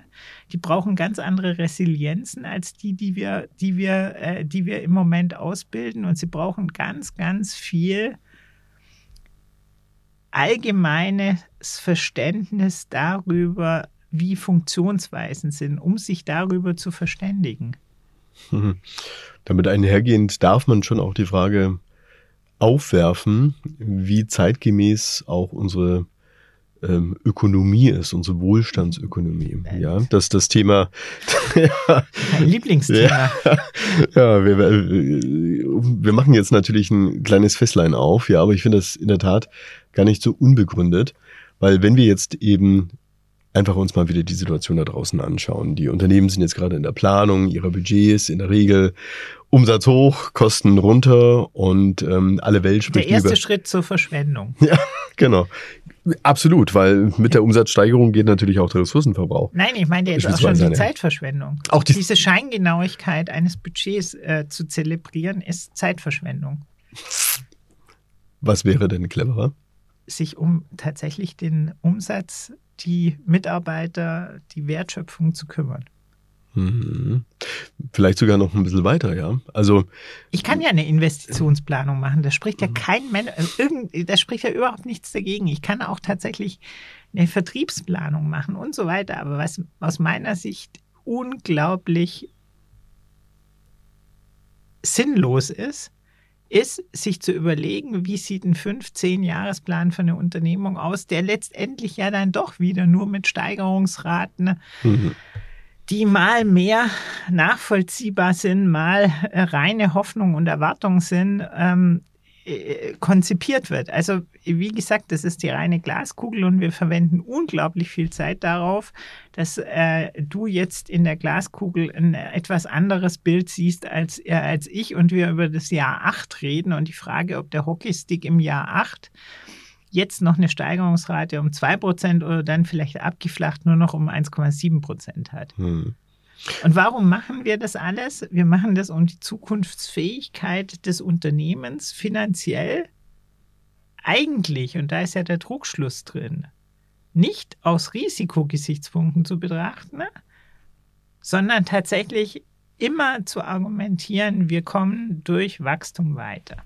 Die brauchen ganz andere Resilienzen als die, die wir, die wir, äh, die wir im Moment ausbilden. Und sie brauchen ganz, ganz viel allgemeines Verständnis darüber, wie Funktionsweisen sind, um sich darüber zu verständigen. Mhm. Damit einhergehend darf man schon auch die Frage aufwerfen, wie zeitgemäß auch unsere ähm, Ökonomie ist, unsere Wohlstandsökonomie. Ja, dass das Thema. mein Lieblingsthema. Ja, ja wir, wir machen jetzt natürlich ein kleines Festlein auf, ja, aber ich finde das in der Tat gar nicht so unbegründet, weil wenn wir jetzt eben einfach uns mal wieder die Situation da draußen anschauen. Die Unternehmen sind jetzt gerade in der Planung ihrer Budgets, in der Regel Umsatz hoch, Kosten runter und ähm, alle Welt spricht Der erste über Schritt zur Verschwendung. Ja, genau. Absolut, weil mit der Umsatzsteigerung geht natürlich auch der Ressourcenverbrauch. Nein, ich meine jetzt auch schon die Zeitverschwendung. Auch die Diese Scheingenauigkeit eines Budgets äh, zu zelebrieren, ist Zeitverschwendung. Was wäre denn cleverer? Sich um tatsächlich den Umsatz, die Mitarbeiter, die Wertschöpfung zu kümmern. Mhm. Vielleicht sogar noch ein bisschen weiter, ja. Also ich kann ja eine Investitionsplanung machen. Da spricht ja kein Mensch, also da spricht ja überhaupt nichts dagegen. Ich kann auch tatsächlich eine Vertriebsplanung machen und so weiter. Aber was aus meiner Sicht unglaublich sinnlos ist, ist, sich zu überlegen, wie sieht ein 15-Jahresplan für eine Unternehmung aus, der letztendlich ja dann doch wieder nur mit Steigerungsraten mhm. die mal mehr nachvollziehbar sind, mal äh, reine Hoffnung und Erwartung sind, ähm, äh, konzipiert wird. Also wie gesagt, das ist die reine Glaskugel und wir verwenden unglaublich viel Zeit darauf, dass äh, du jetzt in der Glaskugel ein etwas anderes Bild siehst als, äh, als ich und wir über das Jahr 8 reden und die Frage, ob der Hockeystick im Jahr 8 jetzt noch eine Steigerungsrate um 2% oder dann vielleicht abgeflacht nur noch um 1,7% hat. Hm. Und warum machen wir das alles? Wir machen das, um die Zukunftsfähigkeit des Unternehmens finanziell eigentlich, und da ist ja der Druckschluss drin, nicht aus Risikogesichtspunkten zu betrachten, sondern tatsächlich immer zu argumentieren, wir kommen durch Wachstum weiter.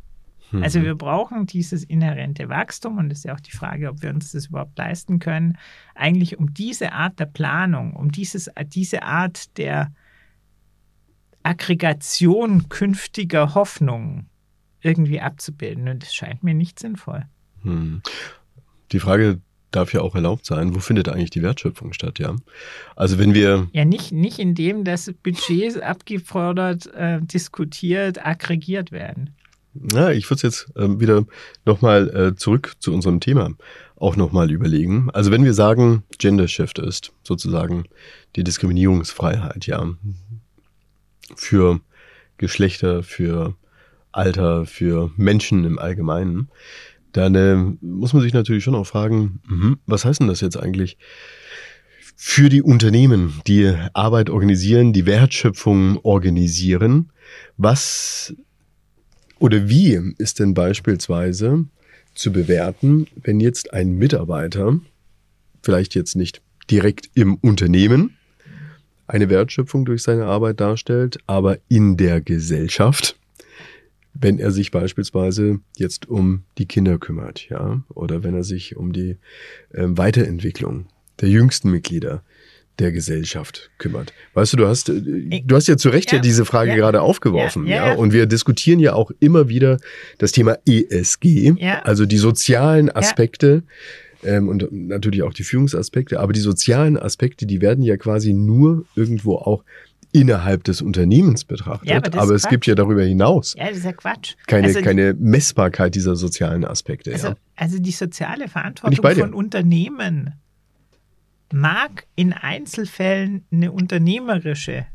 Also mhm. wir brauchen dieses inhärente Wachstum und es ist ja auch die Frage, ob wir uns das überhaupt leisten können, eigentlich um diese Art der Planung, um dieses, diese Art der Aggregation künftiger Hoffnungen irgendwie abzubilden. Und das scheint mir nicht sinnvoll. Hm. Die Frage darf ja auch erlaubt sein, wo findet eigentlich die Wertschöpfung statt, ja? Also wenn wir... Ja, nicht, nicht indem das Budgets abgefordert, äh, diskutiert, aggregiert werden. Ja, ich würde es jetzt äh, wieder nochmal äh, zurück zu unserem Thema auch nochmal überlegen. Also wenn wir sagen, Gender Shift ist sozusagen die Diskriminierungsfreiheit, ja, für Geschlechter, für Alter, für Menschen im Allgemeinen, dann äh, muss man sich natürlich schon auch fragen, mh, was heißt denn das jetzt eigentlich für die Unternehmen, die Arbeit organisieren, die Wertschöpfung organisieren? Was oder wie ist denn beispielsweise zu bewerten, wenn jetzt ein Mitarbeiter, vielleicht jetzt nicht direkt im Unternehmen, eine Wertschöpfung durch seine Arbeit darstellt, aber in der Gesellschaft, wenn er sich beispielsweise jetzt um die Kinder kümmert, ja, oder wenn er sich um die äh, Weiterentwicklung der jüngsten Mitglieder der Gesellschaft kümmert. Weißt du, du hast, äh, du hast ja zu Recht ja, ja diese Frage ja, gerade aufgeworfen, ja, ja, Und wir diskutieren ja auch immer wieder das Thema ESG, also die sozialen Aspekte ähm, und natürlich auch die Führungsaspekte, aber die sozialen Aspekte, die werden ja quasi nur irgendwo auch innerhalb des Unternehmens betrachtet. Ja, aber aber es gibt ja darüber hinaus Ja, das ist ja Quatsch. keine, also, keine Messbarkeit dieser sozialen Aspekte. also, ja. also die soziale Verantwortung von Unternehmen mag in Einzelfällen eine unternehmerische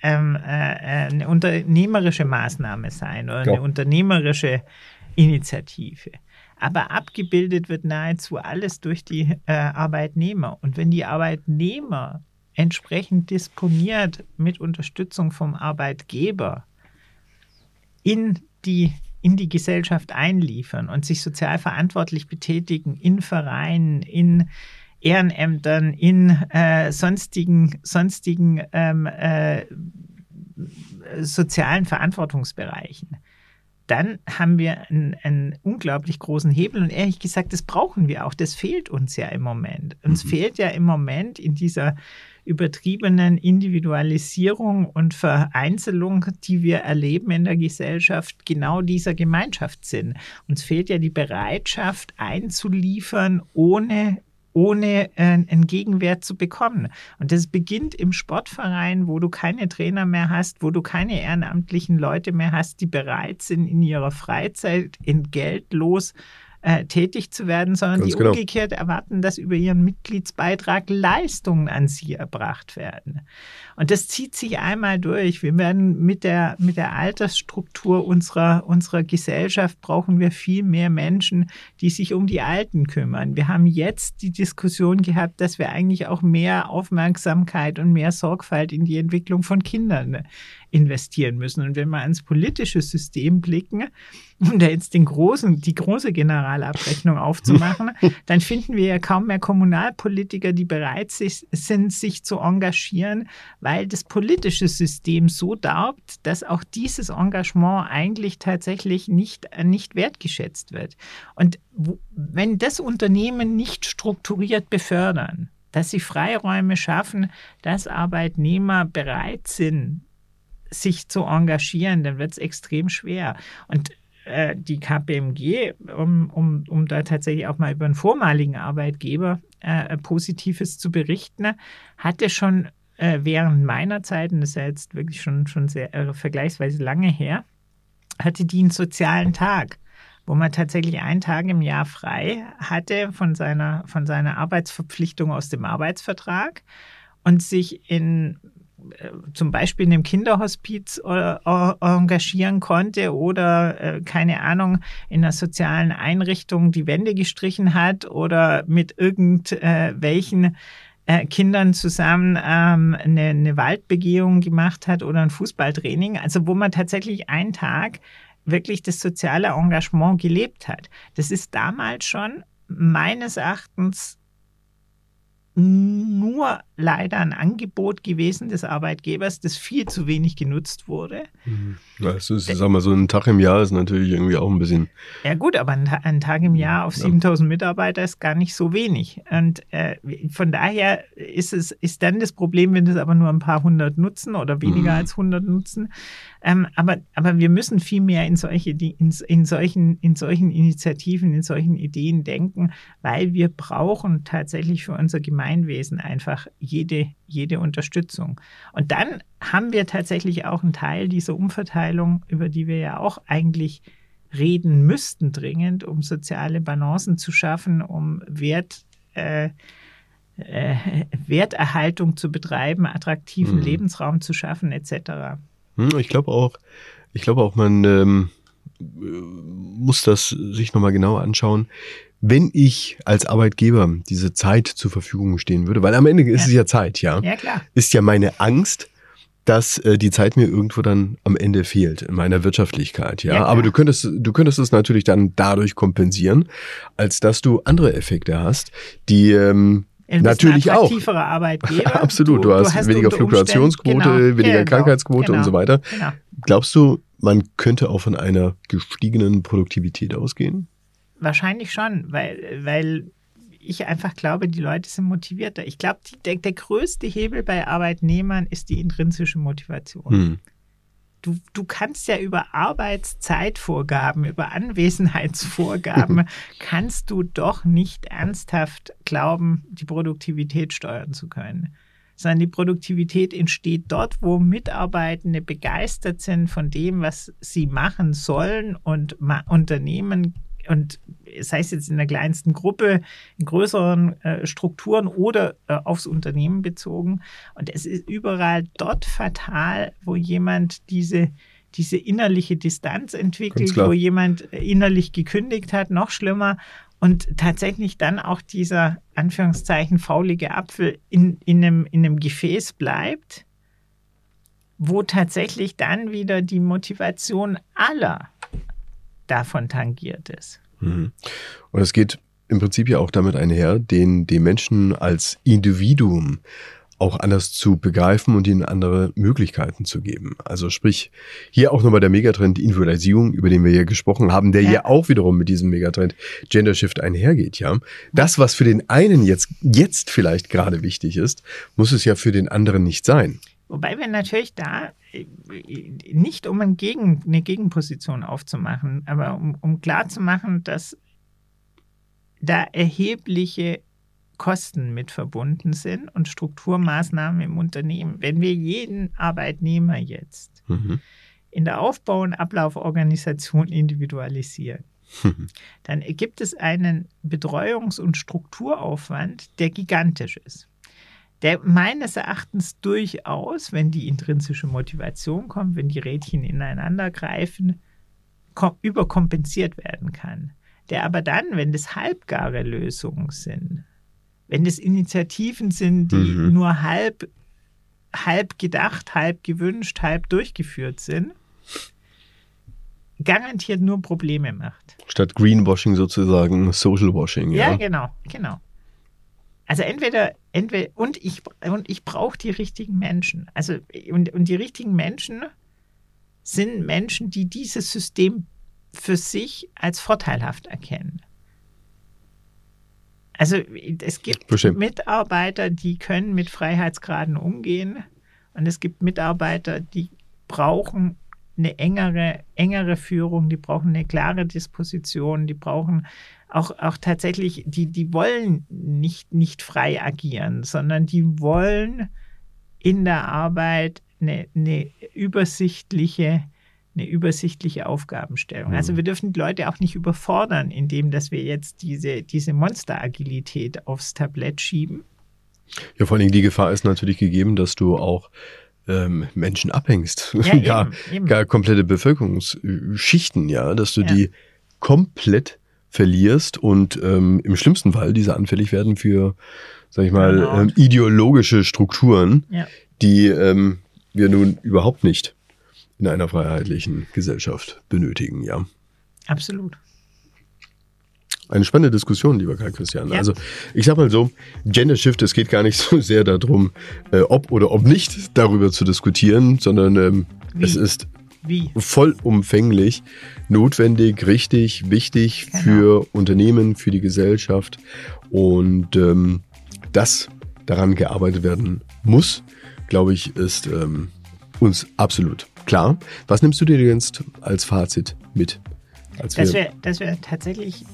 ähm, äh, äh, eine unternehmerische Maßnahme sein oder Ja. eine unternehmerische Initiative. Aber abgebildet wird nahezu alles durch die äh, Arbeitnehmer. Und wenn die Arbeitnehmer entsprechend disponiert mit Unterstützung vom Arbeitgeber in die, in die Gesellschaft einliefern und sich sozial verantwortlich betätigen in Vereinen, in Ehrenämtern, in äh, sonstigen, sonstigen ähm, äh, sozialen Verantwortungsbereichen, dann haben wir einen, einen unglaublich großen Hebel. Und ehrlich gesagt, das brauchen wir auch. Das fehlt uns ja im Moment. Uns Mhm. fehlt ja im Moment in dieser übertriebenen Individualisierung und Vereinzelung, die wir erleben in der Gesellschaft, genau dieser Gemeinschaftssinn. Uns fehlt ja die Bereitschaft einzuliefern, ohne ohne äh, einen Gegenwert zu bekommen. Und das beginnt im Sportverein, wo du keine Trainer mehr hast, wo du keine ehrenamtlichen Leute mehr hast, die bereit sind, in ihrer Freizeit entgeltlos äh, tätig zu werden, sondern Ganz die genau. umgekehrt erwarten, dass über ihren Mitgliedsbeitrag Leistungen an sie erbracht werden. Und das zieht sich einmal durch. Wir werden mit der, mit der Altersstruktur unserer, unserer Gesellschaft brauchen wir viel mehr Menschen, die sich um die Alten kümmern. Wir haben jetzt die Diskussion gehabt, dass wir eigentlich auch mehr Aufmerksamkeit und mehr Sorgfalt in die Entwicklung von Kindern investieren müssen. Und wenn wir ans politische System blicken, um da jetzt den großen, die große Generalabrechnung aufzumachen, dann finden wir ja kaum mehr Kommunalpolitiker, die bereit sich, sind, sich zu engagieren, weil das politische System so darbt, dass auch dieses Engagement eigentlich tatsächlich nicht, nicht wertgeschätzt wird. Und wenn das Unternehmen nicht strukturiert befördern, dass sie Freiräume schaffen, dass Arbeitnehmer bereit sind, sich zu engagieren, dann wird es extrem schwer. Und äh, die KPMG, um, um, um da tatsächlich auch mal über einen vormaligen Arbeitgeber äh, Positives zu berichten, hatte schon äh, während meiner Zeit, und das ist ja jetzt wirklich schon, schon sehr äh, vergleichsweise lange her, hatte die einen sozialen Tag wo man tatsächlich einen Tag im Jahr frei hatte von seiner, von seiner Arbeitsverpflichtung aus dem Arbeitsvertrag und sich in zum Beispiel in einem Kinderhospiz äh, äh, engagieren konnte oder, äh, keine Ahnung, in einer sozialen Einrichtung die Wände gestrichen hat oder mit irgendwelchen äh, Kindern zusammen ähm, eine, eine Waldbegehung gemacht hat oder ein Fußballtraining. Also wo man tatsächlich einen Tag wirklich das soziale Engagement gelebt hat. Das ist damals schon meines Erachtens nur leider ein Angebot gewesen des Arbeitgebers, das viel zu wenig genutzt wurde. Also, ich sag mal, so ein Tag im Jahr ist natürlich irgendwie auch ein bisschen. Ja gut, aber ein, ein Tag im Jahr auf Ja. 7000 Mitarbeiter ist gar nicht so wenig. Und äh, von daher ist es ist dann das Problem, wenn das aber nur ein paar hundert nutzen oder weniger Mhm. als hundert nutzen. Ähm, aber, aber wir müssen viel mehr in solche in, in solchen in solchen Initiativen, in solchen Ideen denken, weil wir brauchen tatsächlich für unser Gemeinwesen einfach jede jede Unterstützung. Und dann haben wir tatsächlich auch einen Teil dieser Umverteilung, über die wir ja auch eigentlich reden müssten dringend, um soziale Balancen zu schaffen, um Wert, äh, äh, Werterhaltung zu betreiben, attraktiven Mhm. Lebensraum zu schaffen, etc. Hm, Ich glaube auch, ich glaube auch, man ähm, äh, muss das sich nochmal genauer anschauen. Wenn ich als Arbeitgeber diese Zeit zur Verfügung stehen würde, weil am Ende ist Ja. es ja Zeit, ja, Ja, klar. ist ja meine Angst, dass äh, die Zeit mir irgendwo dann am Ende fehlt in meiner Wirtschaftlichkeit, ja. Ja. Aber du könntest, du könntest es natürlich dann dadurch kompensieren, als dass du andere Effekte hast, die ähm, Du bist Natürlich auch. Arbeitgeber. Absolut, du hast weniger unter Fluktuationsquote, Umständen- weniger genau, Krankheitsquote und so weiter. Genau. Glaubst du, man könnte auch von einer gestiegenen Produktivität ausgehen? Wahrscheinlich schon, weil, weil ich einfach glaube, die Leute sind motivierter. Ich glaube, der, der größte Hebel bei Arbeitnehmern ist die intrinsische Motivation. Hm. Du, du kannst ja über Arbeitszeitvorgaben, über Anwesenheitsvorgaben, kannst du doch nicht ernsthaft glauben, die Produktivität steuern zu können. sondern die Produktivität entsteht dort, wo Mitarbeitende begeistert sind von dem, was sie machen sollen und Unternehmen und sei es jetzt in der kleinsten Gruppe, in größeren äh, Strukturen oder äh, aufs Unternehmen bezogen. Und es ist überall dort fatal, wo jemand diese diese innerliche Distanz entwickelt, wo jemand innerlich gekündigt hat, noch schlimmer. Und tatsächlich dann auch dieser Anführungszeichen faulige Apfel in, in, einem, in einem Gefäß bleibt, wo tatsächlich dann wieder die Motivation aller davon tangiert ist. Mhm. Und es geht im Prinzip ja auch damit einher, den, den Menschen als Individuum auch anders zu begreifen und ihnen andere Möglichkeiten zu geben. Also sprich, hier auch nochmal der Megatrend Individualisierung, über den wir hier gesprochen haben, der ja. hier auch wiederum mit diesem Megatrend Gender Shift einhergeht, ja. Das, was für den einen jetzt, jetzt vielleicht gerade wichtig ist, muss es ja für den anderen nicht sein. Wobei wir natürlich da äh, nicht um ein Gegen, eine Gegenposition aufzumachen, aber um, um klarzumachen, dass da erhebliche Kosten mit verbunden sind und Strukturmaßnahmen im Unternehmen. Wenn wir jeden Arbeitnehmer jetzt mhm. in der Aufbau- und Ablauforganisation individualisieren, mhm. dann gibt es einen Betreuungs- und Strukturaufwand, der gigantisch ist. Der meines Erachtens durchaus, wenn die intrinsische Motivation kommt, wenn die Rädchen ineinander greifen, überkompensiert werden kann. Der aber dann, wenn das halbgare Lösungen sind, wenn es Initiativen sind, die mhm. nur halb, halb gedacht, halb gewünscht, halb durchgeführt sind, garantiert nur Probleme macht. Statt Greenwashing sozusagen Social Washing. Ja, ja genau, genau. Also entweder, entweder und ich, und ich brauche die richtigen Menschen. Also, und, und die richtigen Menschen sind Menschen, die dieses System für sich als vorteilhaft erkennen. Also es gibt Bestimmt. Mitarbeiter, die können mit Freiheitsgraden umgehen und es gibt Mitarbeiter, die brauchen eine engere, engere Führung, die brauchen eine klare Disposition, die brauchen auch, auch tatsächlich, die, die wollen nicht, nicht frei agieren, sondern die wollen in der Arbeit eine, eine übersichtliche eine übersichtliche Aufgabenstellung. Also mhm. wir dürfen die Leute auch nicht überfordern, indem dass wir jetzt diese, diese Monsteragilität aufs Tablett schieben. Ja, vor allen Dingen die Gefahr ist natürlich gegeben, dass du auch ähm, Menschen abhängst. Ja, gar, eben, eben. gar komplette Bevölkerungsschichten, ja, dass du ja. die komplett verlierst und ähm, im schlimmsten Fall diese anfällig werden für, sag ich mal, genau. ähm, ideologische Strukturen, ja. die ähm, wir nun überhaupt nicht in einer freiheitlichen Gesellschaft benötigen, ja. Absolut. Eine spannende Diskussion, lieber Karl Christian. Ja. Also ich sag mal so, Gender Shift, es geht gar nicht so sehr darum, äh, ob oder ob nicht darüber zu diskutieren, sondern ähm, es ist Wie? vollumfänglich notwendig, richtig, wichtig genau. für Unternehmen, für die Gesellschaft und ähm, dass daran gearbeitet werden muss, glaube ich, ist ähm, uns absolut Klar. Was nimmst du dir jetzt als Fazit mit? Als dass, wir, dass wir tatsächlich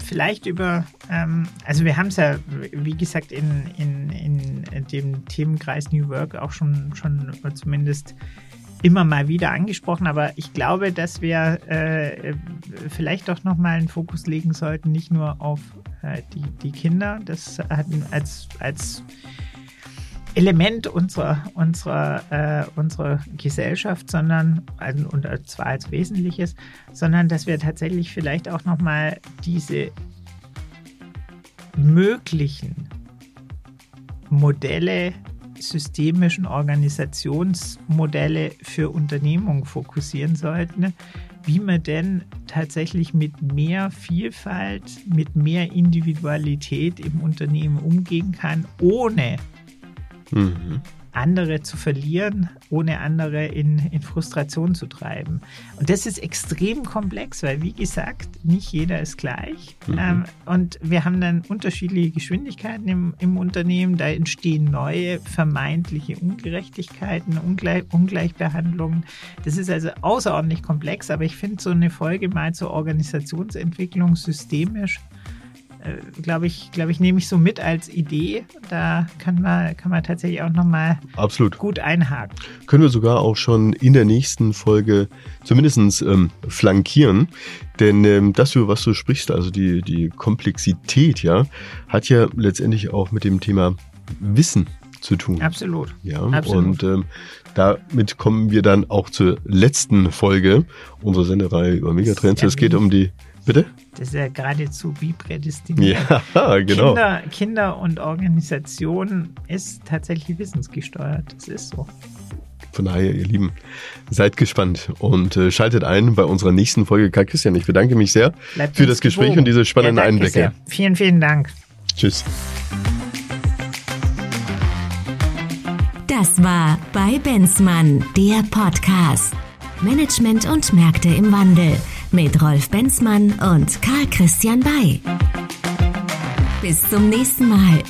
vielleicht über, ähm, also wir haben es ja, wie gesagt, in, in, in dem Themenkreis New Work auch schon, schon zumindest immer mal wieder angesprochen, aber ich glaube, dass wir äh, vielleicht doch nochmal einen Fokus legen sollten, nicht nur auf äh, die, die Kinder, das hatten als, als Element unserer, unserer, äh, unserer Gesellschaft, sondern, also, und zwar als Wesentliches, sondern dass wir tatsächlich vielleicht auch nochmal diese möglichen Modelle, systemischen Organisationsmodelle für Unternehmungen fokussieren sollten, wie man denn tatsächlich mit mehr Vielfalt, mit mehr Individualität im Unternehmen umgehen kann, ohne Mhm. Andere zu verlieren, ohne andere in, in Frustration zu treiben. Und das ist extrem komplex, weil wie gesagt, nicht jeder ist gleich. Mhm. Ähm, und wir haben dann unterschiedliche Geschwindigkeiten im, im Unternehmen. Da entstehen neue vermeintliche Ungerechtigkeiten, Ungleich, Ungleichbehandlungen. Das ist also außerordentlich komplex, aber ich finde so eine Folge mal zur Organisationsentwicklung systemisch glaube ich, glaube ich, nehme ich so mit als Idee. Da kann man, kann man tatsächlich auch nochmal gut einhaken. Können wir sogar auch schon in der nächsten Folge zumindest ähm, flankieren. Denn ähm, das, über was du sprichst, also die, die Komplexität, ja, hat ja letztendlich auch mit dem Thema Wissen zu tun. Absolut. Ja, Absolut. und ähm, damit kommen wir dann auch zur letzten Folge unserer Sendereihe über Megatrends. Es geht um die Bitte? Das ist ja geradezu wie prädestiniert. Ja, genau. Kinder, Kinder und Organisation ist tatsächlich wissensgesteuert. Das ist so. Von daher, ihr Lieben, seid gespannt und äh, schaltet ein bei unserer nächsten Folge. Karl Christian, ich bedanke mich sehr Bleibt für das Gespräch gewogen. und diese spannenden ja, Einblicke. Sehr. Vielen, vielen Dank. Tschüss. Das war bei Benzmann, der Podcast. Management und Märkte im Wandel mit Rolf Benzmann und Karl Christian Bay. Bis zum nächsten Mal.